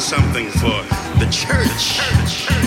something for the church. So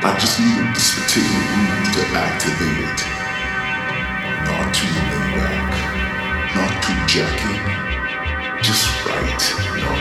I just needed this particular room to activate it. Not too laid back, not too jacky, just right, you know.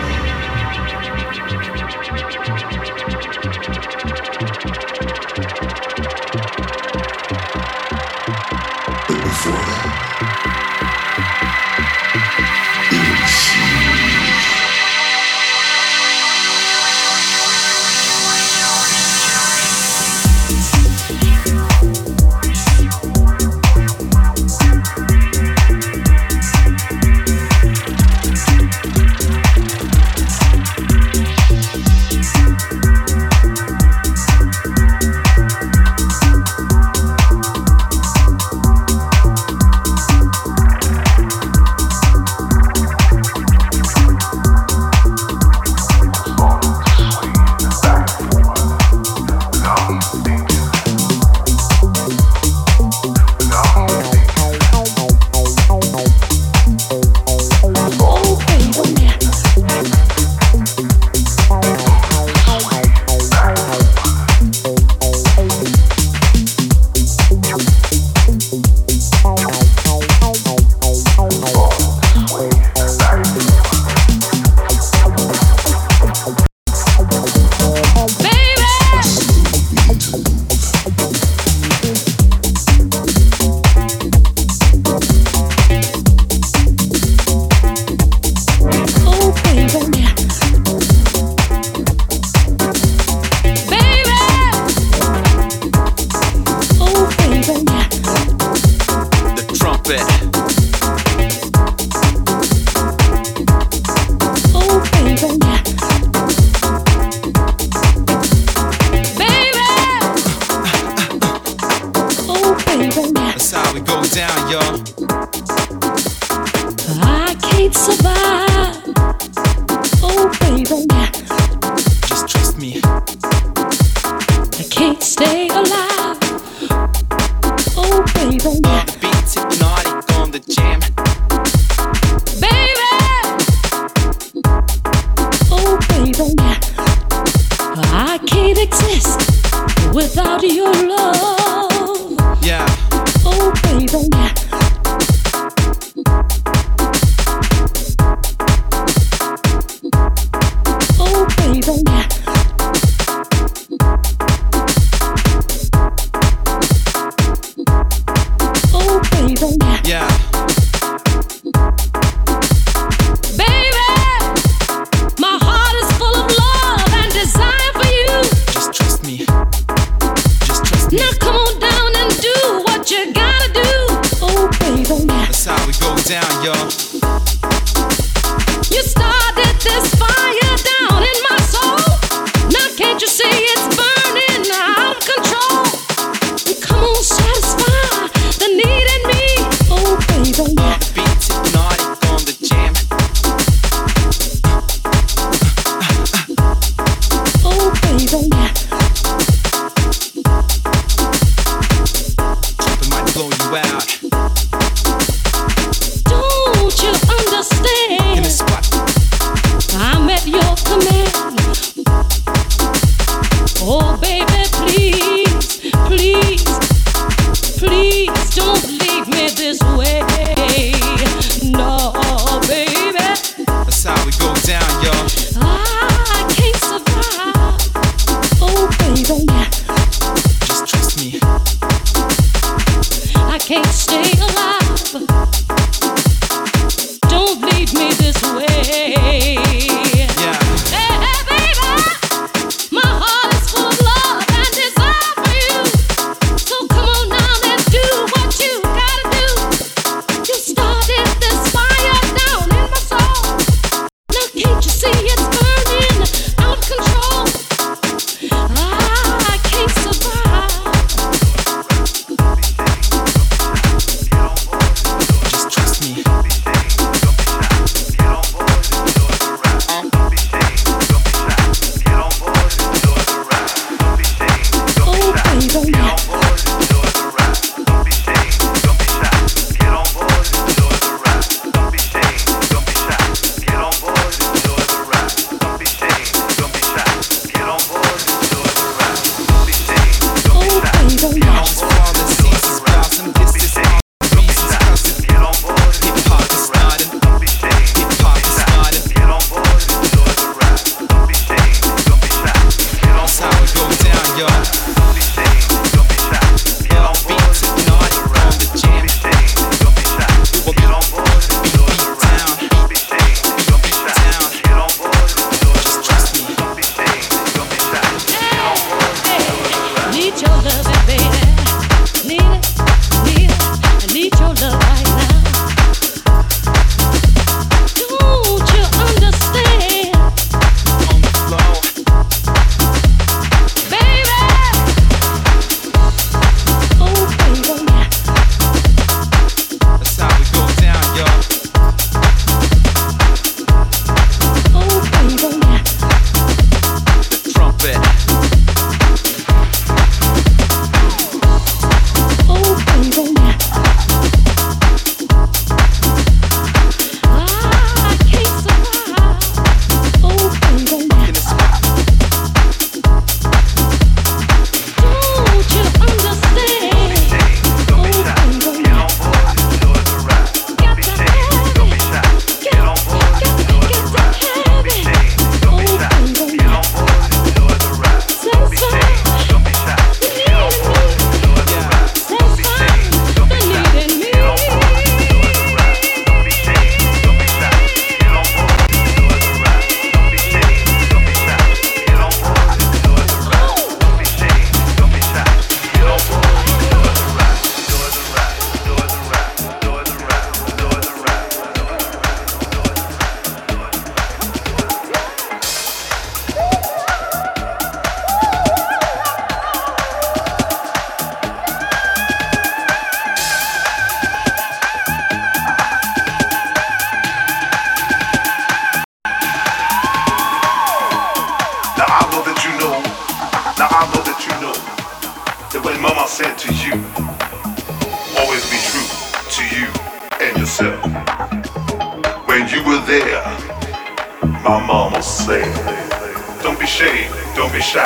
don't be shy.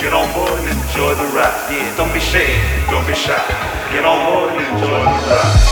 Get on board and enjoy the ride. Yeah, don't be shy. don't be shy. Get on board and enjoy the ride.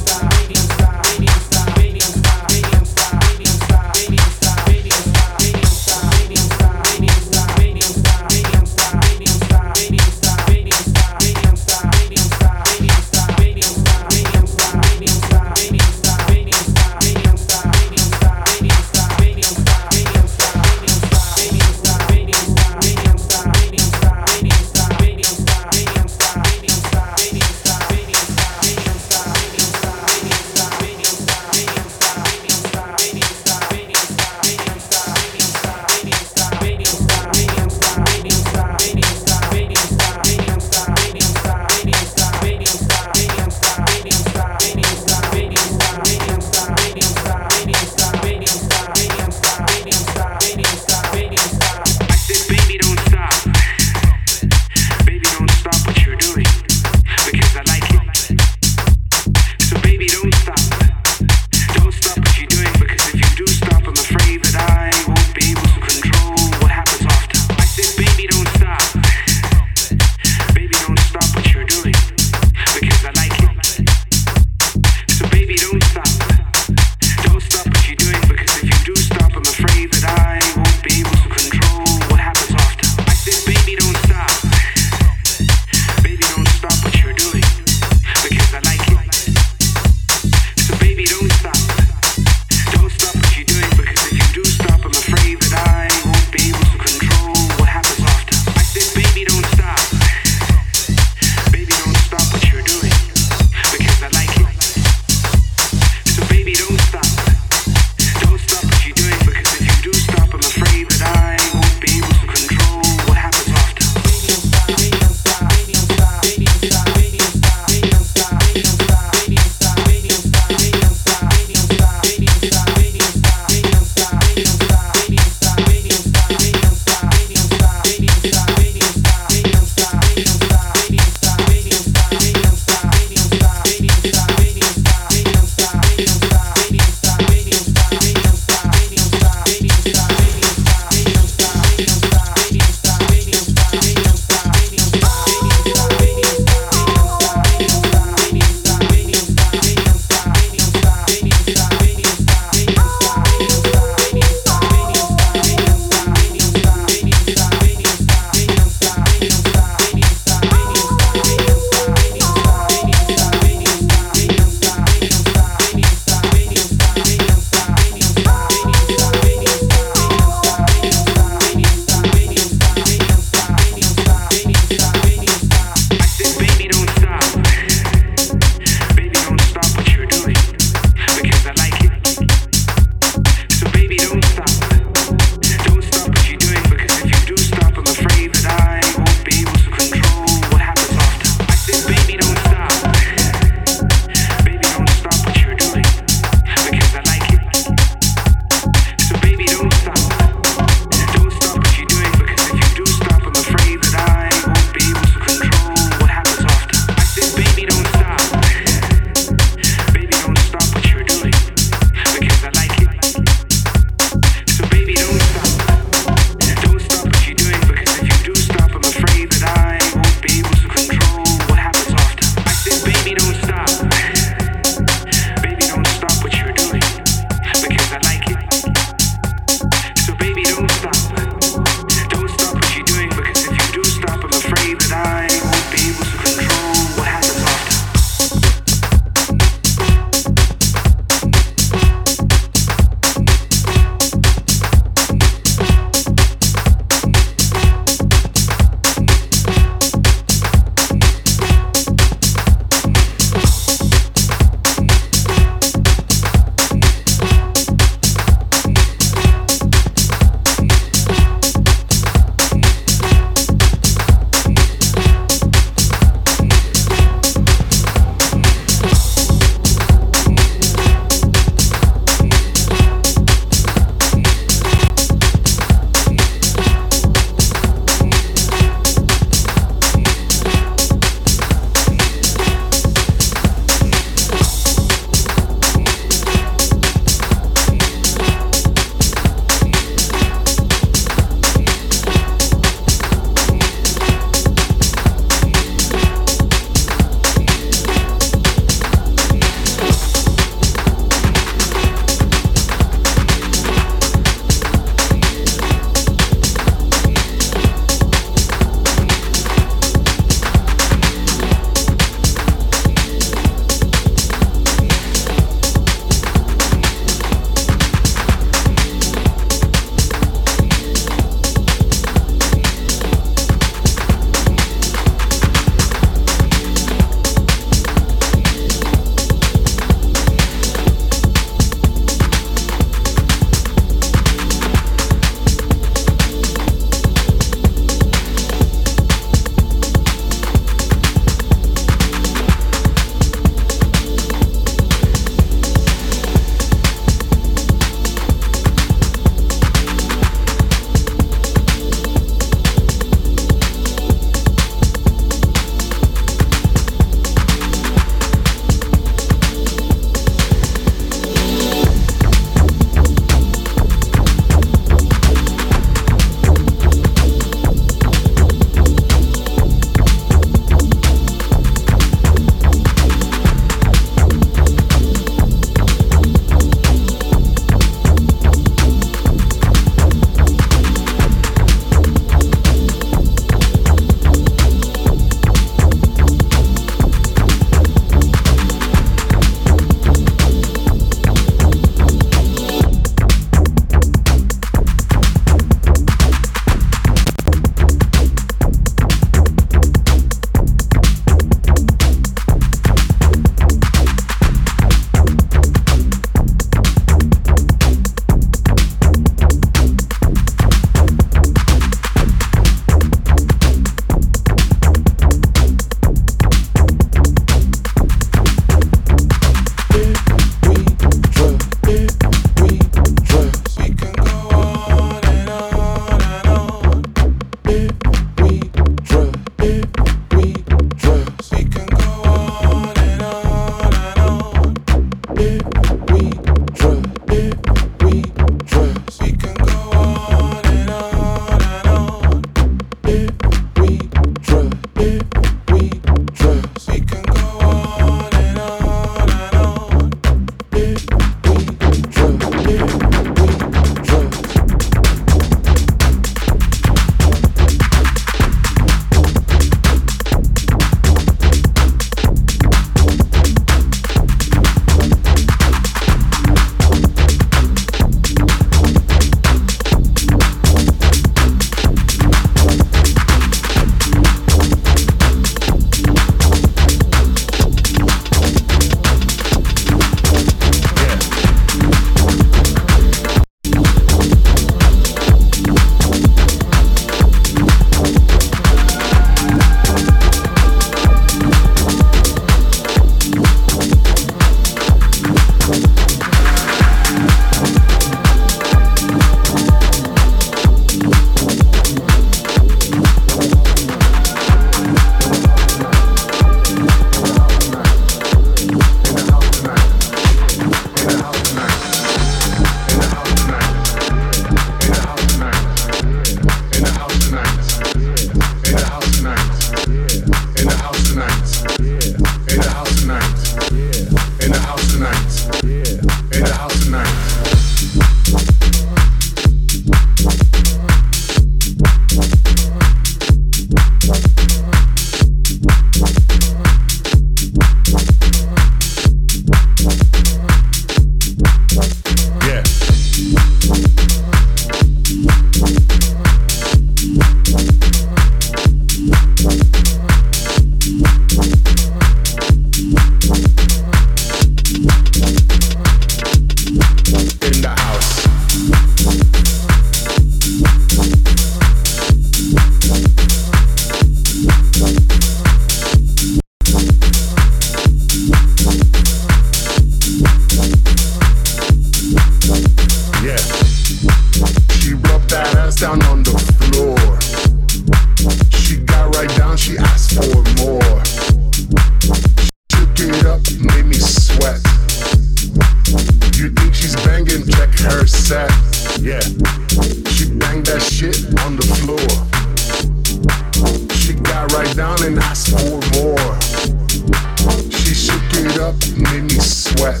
up, make me sweat.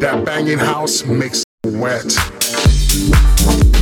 That banging house makes me wet.